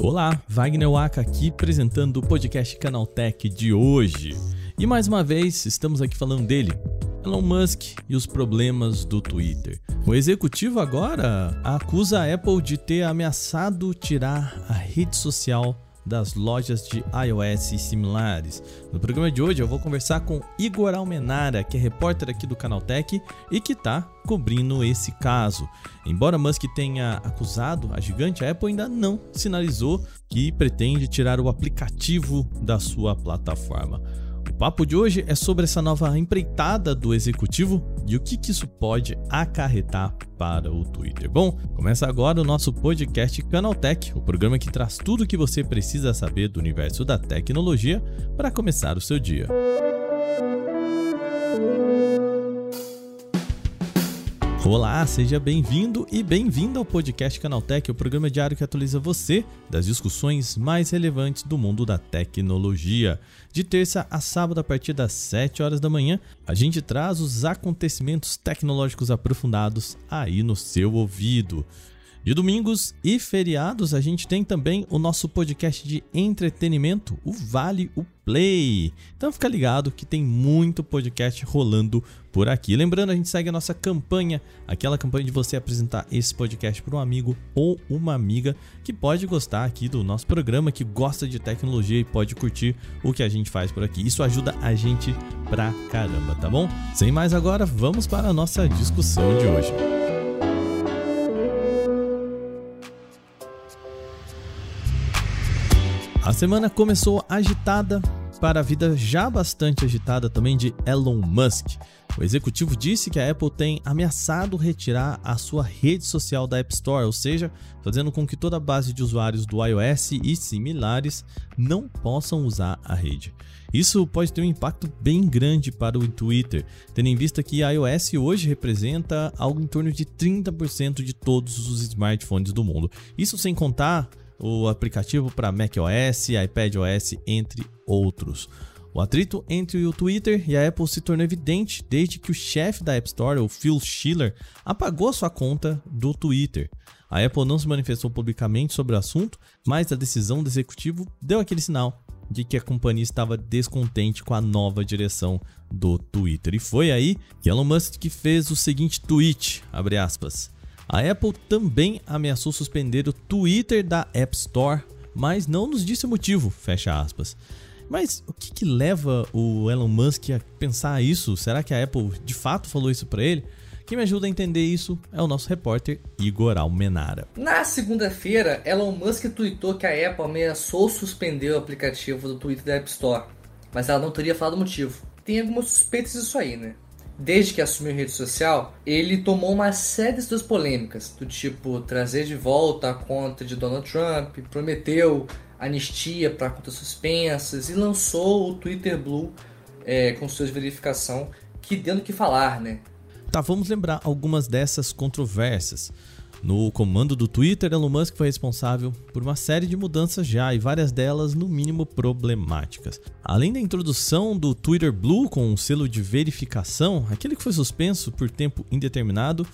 Olá, Wagner Waka aqui apresentando o podcast Canaltech de hoje. E mais uma vez estamos aqui falando dele, Elon Musk e os problemas do Twitter. O executivo agora acusa a Apple de ter ameaçado tirar a rede social das lojas de iOS e similares. No programa de hoje eu vou conversar com Igor Almenara, que é repórter aqui do Canaltech e que está cobrindo esse caso. Embora Musk tenha acusado a gigante, a Apple ainda não sinalizou que pretende tirar o aplicativo da sua plataforma. O papo de hoje é sobre essa nova empreitada do executivo e o que, que isso pode acarretar para o Twitter. Bom, começa agora o nosso podcast Canaltech, o programa que traz tudo o que você precisa saber do universo da tecnologia para começar o seu dia. Olá, seja bem-vindo e bem-vinda ao podcast Canaltech, o programa diário que atualiza você das discussões mais relevantes do mundo da tecnologia. De terça a sábado, a partir das 7 horas da manhã, a gente traz os acontecimentos tecnológicos aprofundados aí no seu ouvido. De domingos e feriados, a gente tem também o nosso podcast de entretenimento, o Vale o Play. Então fica ligado que tem muito podcast rolando por aqui. Lembrando, a gente segue a nossa campanha, aquela campanha de você apresentar esse podcast para um amigo ou uma amiga que pode gostar aqui do nosso programa, que gosta de tecnologia e pode curtir o que a gente faz por aqui. Isso ajuda a gente pra caramba, tá bom? Sem mais agora, vamos para a nossa discussão de hoje. A semana começou agitada para a vida já bastante agitada também de Elon Musk. O executivo disse que a Apple tem ameaçado retirar a sua rede social da App Store, ou seja, fazendo com que toda a base de usuários do iOS e similares não possam usar a rede. Isso pode ter um impacto bem grande para o Twitter, tendo em vista que iOS hoje representa algo em torno de 30% de todos os smartphones do mundo. Isso sem contar o aplicativo para macOS, iPadOS, entre outros. O atrito entre o Twitter e a Apple se tornou evidente desde que o chefe da App Store, o Phil Schiller, apagou sua conta do Twitter. A Apple não se manifestou publicamente sobre o assunto, mas a decisão do executivo deu aquele sinal de que a companhia estava descontente com a nova direção do Twitter. E foi aí que Elon Musk fez o seguinte tweet, aspas, a Apple também ameaçou suspender o Twitter da App Store, mas não nos disse o motivo, fecha aspas. Mas o que, que leva o Elon Musk a pensar isso? Será que a Apple de fato falou isso para ele? Quem me ajuda a entender isso é o nosso repórter Igor Almenara. Na segunda-feira, Elon Musk tweetou que a Apple ameaçou suspender o aplicativo do Twitter da App Store, mas ela não teria falado o motivo. Tem algumas suspeitas disso aí, né? Desde que assumiu a rede social, ele tomou uma série de suas polêmicas, do tipo trazer de volta a conta de Donald Trump, prometeu anistia para contas suspensas e lançou o Twitter Blue é, com suas verificação, que deu que falar, né? Tá, vamos lembrar algumas dessas controvérsias. No comando do Twitter, Elon Musk foi responsável por uma série de mudanças já e várias delas, no mínimo, problemáticas. Além da introdução do Twitter Blue com um selo de verificação, aquele que foi suspenso por tempo indeterminado,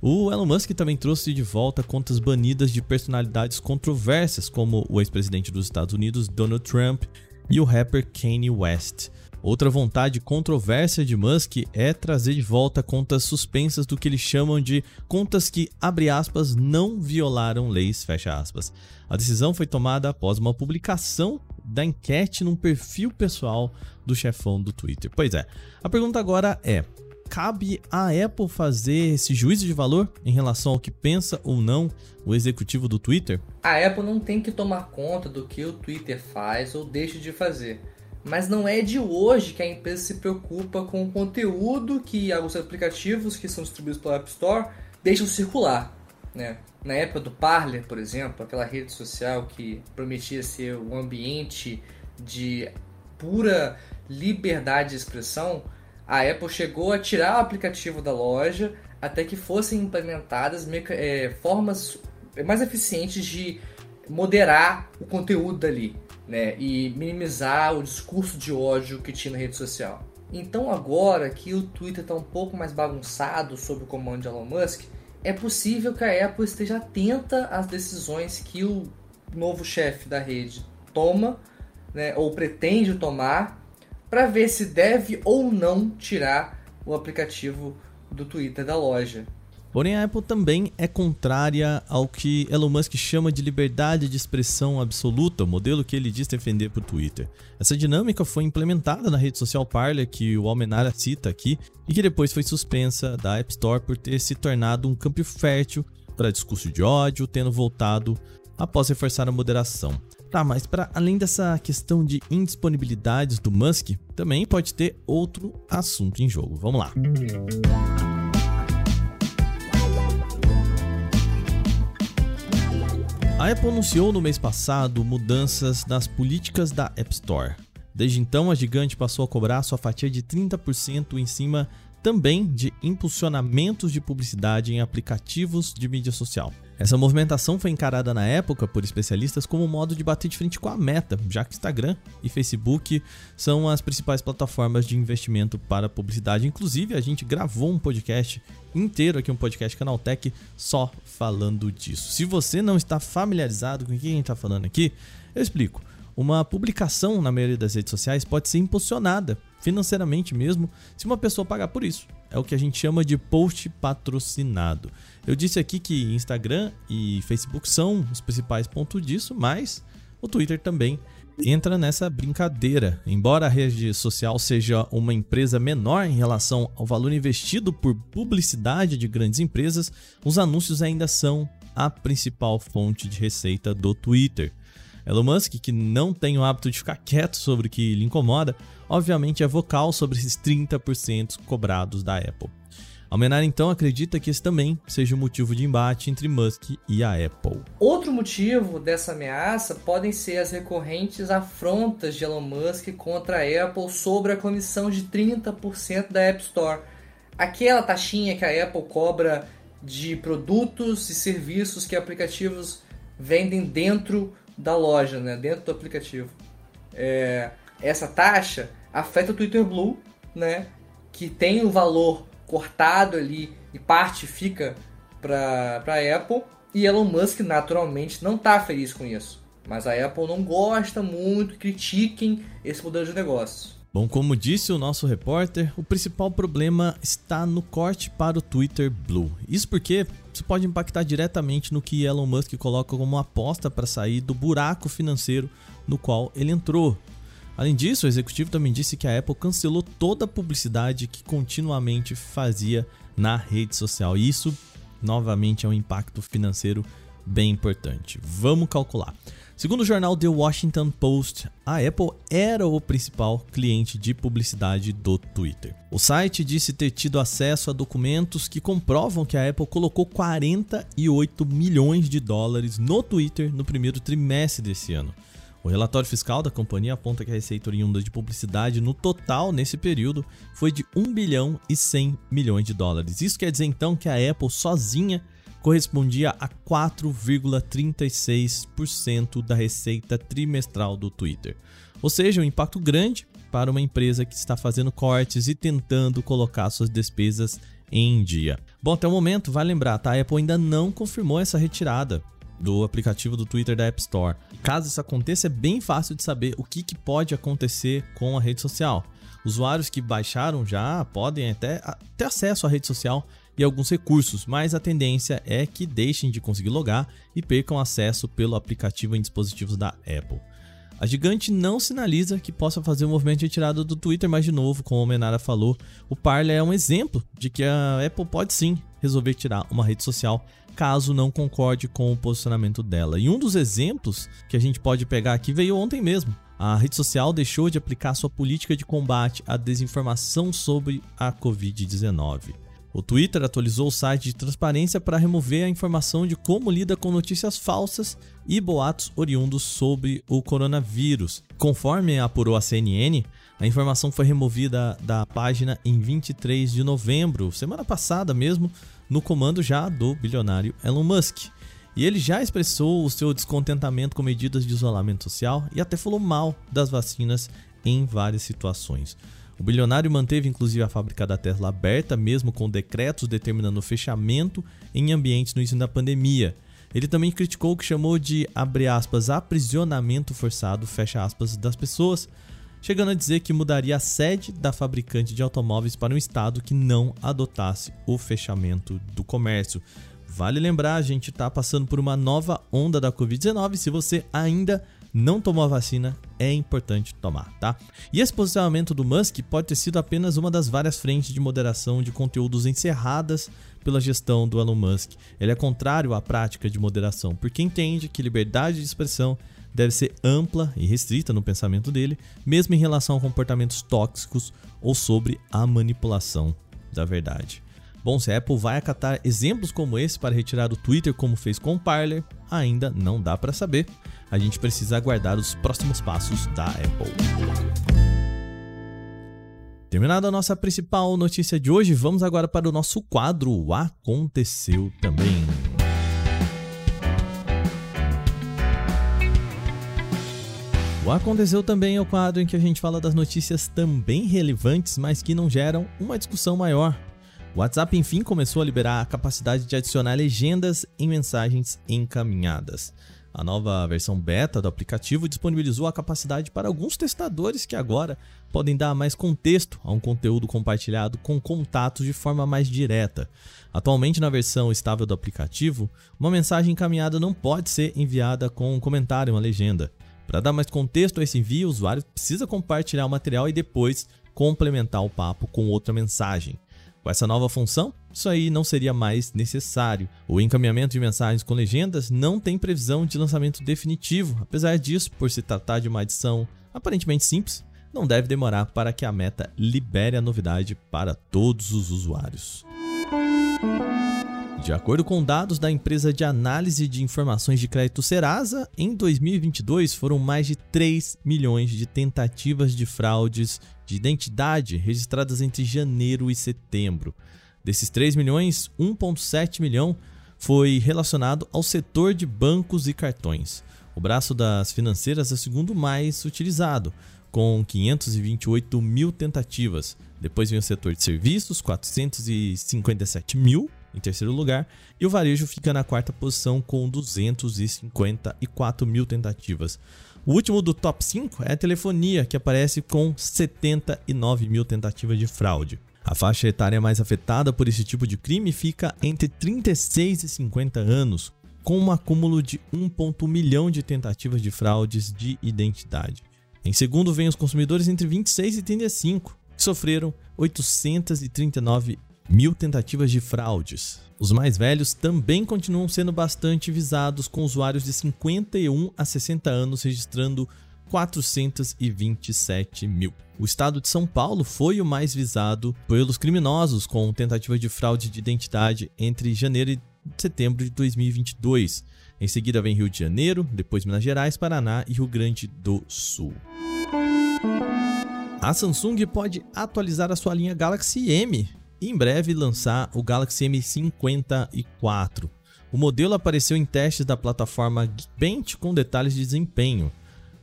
o Elon Musk também trouxe de volta contas banidas de personalidades controversas, como o ex-presidente dos Estados Unidos Donald Trump e o rapper Kanye West. Outra vontade controversa de Musk é trazer de volta contas suspensas do que eles chamam de contas que, abre aspas, não violaram leis, fecha aspas. A decisão foi tomada após uma publicação da enquete num perfil pessoal do chefão do Twitter. Pois é, a pergunta agora é: cabe à Apple fazer esse juízo de valor em relação ao que pensa ou não o executivo do Twitter? A Apple não tem que tomar conta do que o Twitter faz ou deixa de fazer. Mas não é de hoje que a empresa se preocupa com o conteúdo que os aplicativos que são distribuídos pela App Store deixam circular. Né? Na época do Parler, por exemplo, aquela rede social que prometia ser um ambiente de pura liberdade de expressão, a Apple chegou a tirar o aplicativo da loja até que fossem implementadas é, formas mais eficientes de moderar o conteúdo dali né, e minimizar o discurso de ódio que tinha na rede social. Então agora que o Twitter está um pouco mais bagunçado sob o comando de Elon Musk, é possível que a Apple esteja atenta às decisões que o novo chefe da rede toma, né, ou pretende tomar, para ver se deve ou não tirar o aplicativo do Twitter da loja. Porém, a Apple também é contrária ao que Elon Musk chama de liberdade de expressão absoluta, o modelo que ele diz defender o Twitter. Essa dinâmica foi implementada na rede social Parler, que o Almenara cita aqui, e que depois foi suspensa da App Store por ter se tornado um campo fértil para discurso de ódio, tendo voltado após reforçar a moderação. Tá, mas para além dessa questão de indisponibilidades do Musk, também pode ter outro assunto em jogo. Vamos lá. A Apple anunciou no mês passado mudanças nas políticas da App Store. Desde então, a gigante passou a cobrar sua fatia de 30% em cima também de impulsionamentos de publicidade em aplicativos de mídia social. Essa movimentação foi encarada na época por especialistas como um modo de bater de frente com a meta, já que Instagram e Facebook são as principais plataformas de investimento para publicidade. Inclusive, a gente gravou um podcast inteiro aqui, um podcast Canaltech, só falando disso. Se você não está familiarizado com o que a gente está falando aqui, eu explico. Uma publicação na maioria das redes sociais pode ser impulsionada financeiramente mesmo se uma pessoa pagar por isso. É o que a gente chama de post patrocinado. Eu disse aqui que Instagram e Facebook são os principais pontos disso, mas o Twitter também entra nessa brincadeira. Embora a rede social seja uma empresa menor em relação ao valor investido por publicidade de grandes empresas, os anúncios ainda são a principal fonte de receita do Twitter. Elon Musk, que não tem o hábito de ficar quieto sobre o que lhe incomoda, obviamente é vocal sobre esses 30% cobrados da Apple. Almenar então acredita que esse também seja o um motivo de embate entre Musk e a Apple. Outro motivo dessa ameaça podem ser as recorrentes afrontas de Elon Musk contra a Apple sobre a comissão de 30% da App Store. Aquela taxinha que a Apple cobra de produtos e serviços que aplicativos vendem dentro da loja, né, dentro do aplicativo. É, essa taxa afeta o Twitter Blue, né, que tem o valor cortado ali e parte fica para a Apple. E Elon Musk naturalmente não está feliz com isso. Mas a Apple não gosta muito, critiquem esse modelo de negócio. Bom, como disse o nosso repórter, o principal problema está no corte para o Twitter Blue. Isso porque isso pode impactar diretamente no que Elon Musk coloca como aposta para sair do buraco financeiro no qual ele entrou. Além disso, o executivo também disse que a Apple cancelou toda a publicidade que continuamente fazia na rede social. Isso, novamente, é um impacto financeiro bem importante. Vamos calcular. Segundo o jornal The Washington Post, a Apple era o principal cliente de publicidade do Twitter. O site disse ter tido acesso a documentos que comprovam que a Apple colocou 48 milhões de dólares no Twitter no primeiro trimestre desse ano. O relatório fiscal da companhia aponta que a receita oriunda de publicidade no total nesse período foi de 1 bilhão e 100 milhões de dólares. Isso quer dizer então que a Apple sozinha correspondia a 4,36% da receita trimestral do Twitter. Ou seja, um impacto grande para uma empresa que está fazendo cortes e tentando colocar suas despesas em dia. Bom, até o momento, vai lembrar, tá? A Apple ainda não confirmou essa retirada do aplicativo do Twitter da App Store. Caso isso aconteça, é bem fácil de saber o que, que pode acontecer com a rede social. Usuários que baixaram já podem até ter acesso à rede social e alguns recursos, mas a tendência é que deixem de conseguir logar e percam acesso pelo aplicativo em dispositivos da Apple. A gigante não sinaliza que possa fazer um movimento de retirada do Twitter, mas de novo, como o Menara falou, o Parler é um exemplo de que a Apple pode sim resolver tirar uma rede social caso não concorde com o posicionamento dela. E um dos exemplos que a gente pode pegar aqui veio ontem mesmo. A rede social deixou de aplicar sua política de combate à desinformação sobre a Covid-19. O Twitter atualizou o site de transparência para remover a informação de como lida com notícias falsas e boatos oriundos sobre o coronavírus. Conforme apurou a CNN, a informação foi removida da página em 23 de novembro, semana passada mesmo, no comando já do bilionário Elon Musk. E ele já expressou o seu descontentamento com medidas de isolamento social e até falou mal das vacinas em várias situações. O bilionário manteve inclusive a fábrica da Tesla aberta, mesmo com decretos determinando o fechamento em ambientes no início da pandemia. Ele também criticou o que chamou de, aspas, aprisionamento forçado, aspas, das pessoas, chegando a dizer que mudaria a sede da fabricante de automóveis para um estado que não adotasse o fechamento do comércio. Vale lembrar, a gente está passando por uma nova onda da Covid-19. Se você ainda não tomou a vacina, é importante tomar, tá? E esse posicionamento do Musk pode ter sido apenas uma das várias frentes de moderação de conteúdos encerradas pela gestão do Elon Musk. Ele é contrário à prática de moderação, porque entende que liberdade de expressão deve ser ampla e restrita no pensamento dele, mesmo em relação a comportamentos tóxicos ou sobre a manipulação da verdade. Bom, se a Apple vai acatar exemplos como esse para retirar o Twitter como fez com o Parler, ainda não dá para saber. A gente precisa aguardar os próximos passos da Apple. Terminada a nossa principal notícia de hoje, vamos agora para o nosso quadro o Aconteceu Também. O Aconteceu Também é o quadro em que a gente fala das notícias também relevantes, mas que não geram uma discussão maior. O WhatsApp, enfim, começou a liberar a capacidade de adicionar legendas em mensagens encaminhadas. A nova versão beta do aplicativo disponibilizou a capacidade para alguns testadores que agora podem dar mais contexto a um conteúdo compartilhado com contatos de forma mais direta. Atualmente, na versão estável do aplicativo, uma mensagem encaminhada não pode ser enviada com um comentário uma legenda. Para dar mais contexto a esse envio, o usuário precisa compartilhar o material e depois complementar o papo com outra mensagem. Com essa nova função, isso aí não seria mais necessário. O encaminhamento de mensagens com legendas não tem previsão de lançamento definitivo. Apesar disso, por se tratar de uma adição aparentemente simples, não deve demorar para que a Meta libere a novidade para todos os usuários. De acordo com dados da empresa de análise de informações de crédito Serasa, em 2022 foram mais de 3 milhões de tentativas de fraudes de identidade registradas entre janeiro e setembro. Desses 3 milhões, 1,7 milhão foi relacionado ao setor de bancos e cartões. O braço das financeiras é o segundo mais utilizado, com 528 mil tentativas. Depois vem o setor de serviços, 457 mil em terceiro lugar, e o varejo fica na quarta posição com 254 mil tentativas. O último do top 5 é a telefonia, que aparece com 79 mil tentativas de fraude. A faixa etária mais afetada por esse tipo de crime fica entre 36 e 50 anos, com um acúmulo de 1,1 milhão de tentativas de fraudes de identidade. Em segundo vem os consumidores entre 26 e 35, que sofreram 839 mil tentativas de fraudes. Os mais velhos também continuam sendo bastante visados, com usuários de 51 a 60 anos registrando 427 mil. O estado de São Paulo foi o mais visado pelos criminosos com tentativa de fraude de identidade entre janeiro e setembro de 2022. Em seguida vem Rio de Janeiro, depois Minas Gerais, Paraná e Rio Grande do Sul. A Samsung pode atualizar a sua linha Galaxy M e em breve lançar o Galaxy M54. O modelo apareceu em testes da plataforma Geekbench com detalhes de desempenho.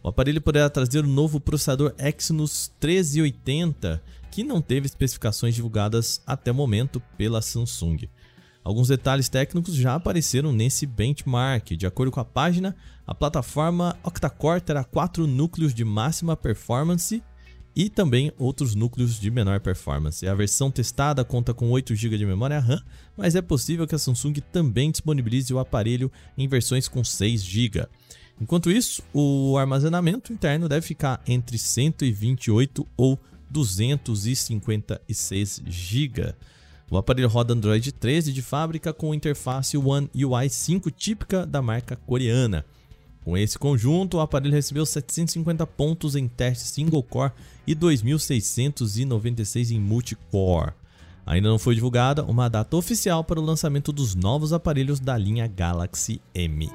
O aparelho poderá trazer o novo processador Exynos 1380, que não teve especificações divulgadas até o momento pela Samsung. Alguns detalhes técnicos já apareceram nesse benchmark. De acordo com a página, a plataforma octa-core terá 4 núcleos de máxima performance e também outros núcleos de menor performance. A versão testada conta com 8 GB de memória RAM, mas é possível que a Samsung também disponibilize o aparelho em versões com 6 GB. Enquanto isso, o armazenamento interno deve ficar entre 128 ou 256 GB. O aparelho roda Android 13 de fábrica com interface One UI 5 típica da marca coreana. Com esse conjunto, o aparelho recebeu 750 pontos em teste single core e 2.696 em multicore. Ainda não foi divulgada uma data oficial para o lançamento dos novos aparelhos da linha Galaxy M.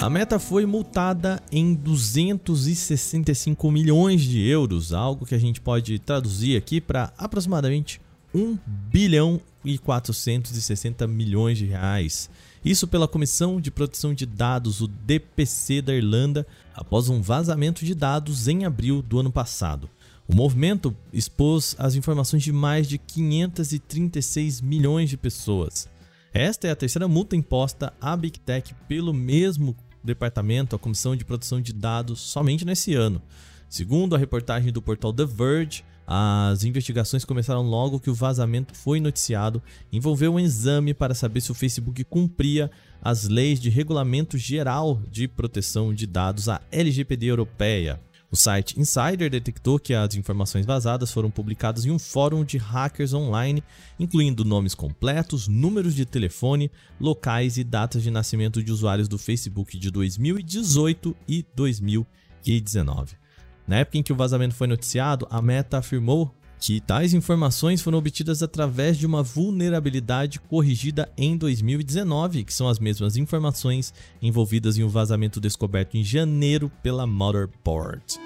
A Meta foi multada em 265 milhões de euros, algo que a gente pode traduzir aqui para aproximadamente 1 bilhão e 460 milhões de reais. Isso pela Comissão de Proteção de Dados, o DPC da Irlanda, após um vazamento de dados em abril do ano passado. O movimento expôs as informações de mais de 536 milhões de pessoas. Esta é a terceira multa imposta à Big Tech pelo mesmo departamento, a Comissão de Proteção de Dados, somente nesse ano. Segundo a reportagem do portal The Verge, as investigações começaram logo que o vazamento foi noticiado, envolveu um exame para saber se o Facebook cumpria as leis de regulamento geral de proteção de dados, a LGPD europeia. O site Insider detectou que as informações vazadas foram publicadas em um fórum de hackers online, incluindo nomes completos, números de telefone, locais e datas de nascimento de usuários do Facebook de 2018 e 2019. Na época em que o vazamento foi noticiado, a Meta afirmou que tais informações foram obtidas através de uma vulnerabilidade corrigida em 2019, que são as mesmas informações envolvidas em um vazamento descoberto em janeiro pela Motherboard.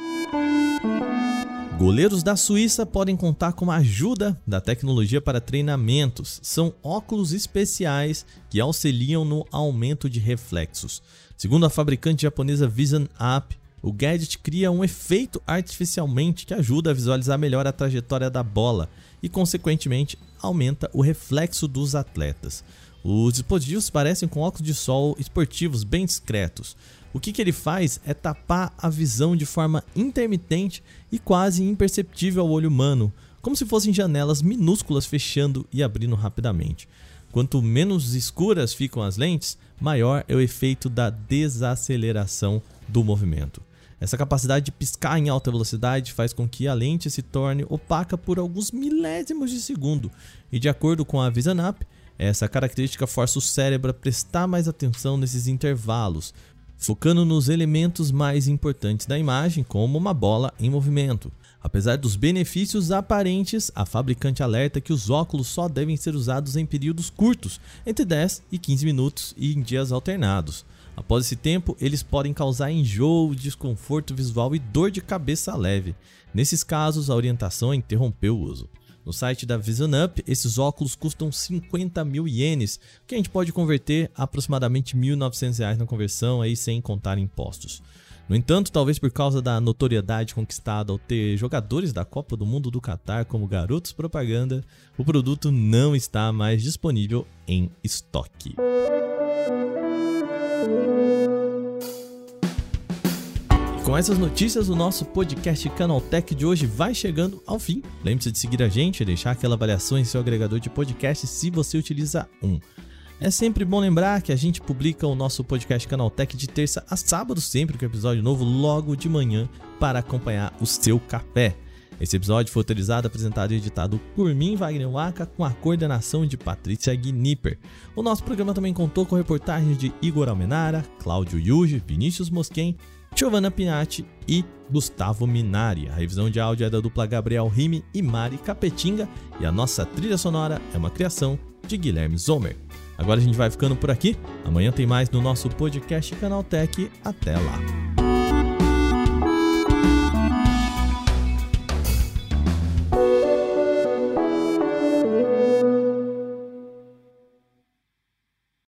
Goleiros da Suíça podem contar com a ajuda da tecnologia para treinamentos. São óculos especiais que auxiliam no aumento de reflexos. Segundo a fabricante japonesa Vision Up, o gadget cria um efeito artificialmente que ajuda a visualizar melhor a trajetória da bola e, consequentemente, aumenta o reflexo dos atletas. Os dispositivos parecem com óculos de sol esportivos bem discretos. O que, que ele faz é tapar a visão de forma intermitente e quase imperceptível ao olho humano, como se fossem janelas minúsculas fechando e abrindo rapidamente. Quanto menos escuras ficam as lentes, maior é o efeito da desaceleração do movimento. Essa capacidade de piscar em alta velocidade faz com que a lente se torne opaca por alguns milésimos de segundo, e de acordo com a Vision Up, essa característica força o cérebro a prestar mais atenção nesses intervalos, focando nos elementos mais importantes da imagem, como uma bola em movimento. Apesar dos benefícios aparentes, a fabricante alerta que os óculos só devem ser usados em períodos curtos, entre 10 e 15 minutos e em dias alternados. Após esse tempo, eles podem causar enjoo, desconforto visual e dor de cabeça leve. Nesses casos, a orientação é interromper o uso. No site da Vision Up, esses óculos custam 50 mil ienes, que a gente pode converter a aproximadamente 1.900 reais na conversão, aí sem contar impostos. No entanto, talvez por causa da notoriedade conquistada ao ter jogadores da Copa do Mundo do Catar como garotos propaganda, o produto não está mais disponível em estoque. Com essas notícias, o nosso podcast Canaltech de hoje vai chegando ao fim. Lembre-se de seguir a gente e deixar aquela avaliação em seu agregador de podcast se você utiliza um. É sempre bom lembrar que a gente publica o nosso podcast Canaltech de terça a sábado, sempre com episódio novo logo de manhã para acompanhar o seu café. Esse episódio foi autorizado, apresentado e editado por mim, Wagner Waka, com a coordenação de Patrícia Gnipper. O nosso programa também contou com reportagens de Igor Almenara, Cláudio Yuji, Vinícius Mosquen, Giovanna Pinatti e Gustavo Minari. A revisão de áudio é da dupla Gabriel Rime e Mari Capetinga e a nossa trilha sonora é uma criação de Guilherme Zomer. Agora a gente vai ficando por aqui. Amanhã tem mais no nosso podcast Canal Tech. Até lá.